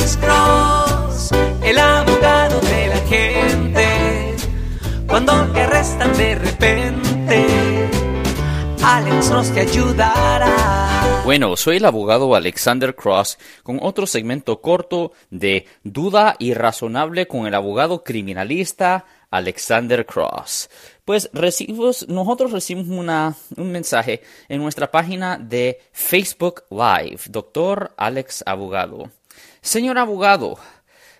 Cross, el abogado de la gente. Cuando te de repente, Alex Cross te ayudará. Bueno, soy el abogado Alexander Cross con otro segmento corto de Duda Irrazonable con el abogado criminalista Alexander Cross. Pues recibimos, nosotros recibimos una, un mensaje en nuestra página de Facebook Live, doctor Alex Abogado. Señor abogado,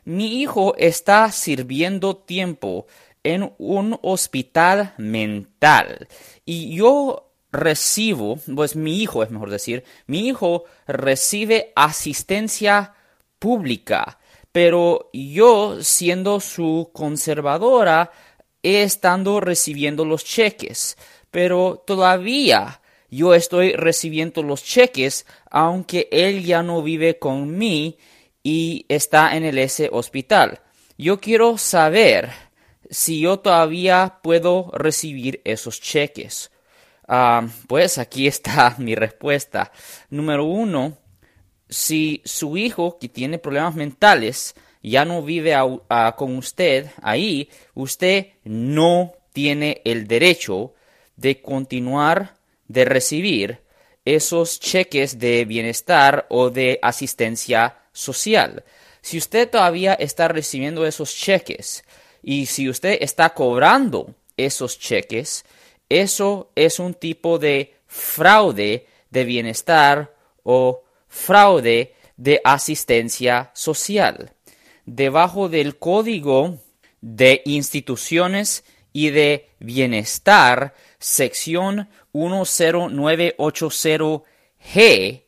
mi hijo está sirviendo tiempo en un hospital mental y yo recibo, pues mi hijo es mejor decir, mi hijo recibe asistencia pública, pero yo siendo su conservadora he estado recibiendo los cheques, pero todavía yo estoy recibiendo los cheques aunque él ya no vive con mí y está en el ese hospital. Yo quiero saber si yo todavía puedo recibir esos cheques. Ah, pues aquí está mi respuesta. Número uno, si su hijo que tiene problemas mentales ya no vive con usted ahí, usted no tiene el derecho de continuar de recibir esos cheques de bienestar o de asistencia social. Si usted todavía está recibiendo esos cheques y si usted está cobrando esos cheques, eso es un tipo de fraude de bienestar o fraude de asistencia social. Debajo del Código de Instituciones y de Bienestar, sección 10980G,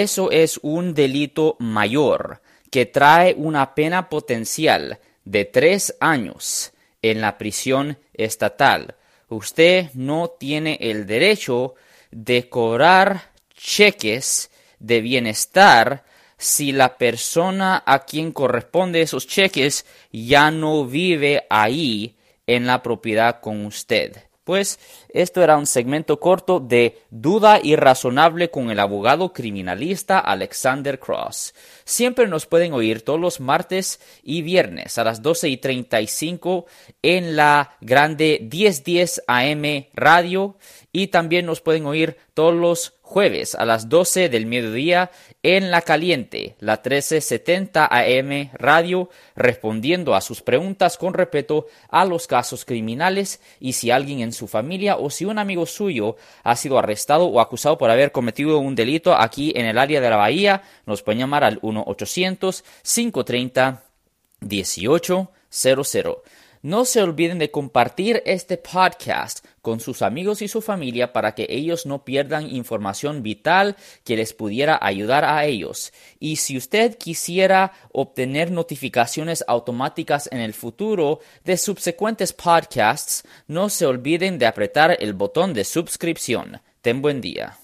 eso es un delito mayor que trae una pena potencial de tres años en la prisión estatal. Usted no tiene el derecho de cobrar cheques de bienestar si la persona a quien corresponde esos cheques ya no vive ahí en la propiedad con usted. Pues esto era un segmento corto de Duda Irrazonable con el abogado criminalista Alexander Cross. Siempre nos pueden oír todos los martes y viernes a las 12 y 35 en la grande 1010 AM radio y también nos pueden oír todos los jueves a las 12 del mediodía en La Caliente, la 1370 AM Radio, respondiendo a sus preguntas con respeto a los casos criminales y si alguien en su familia o si un amigo suyo ha sido arrestado o acusado por haber cometido un delito aquí en el área de la Bahía, nos pueden llamar al 1-800-530-1800. No se olviden de compartir este podcast con sus amigos y su familia para que ellos no pierdan información vital que les pudiera ayudar a ellos. Y si usted quisiera obtener notificaciones automáticas en el futuro de subsecuentes podcasts, no se olviden de apretar el botón de suscripción. Ten buen día.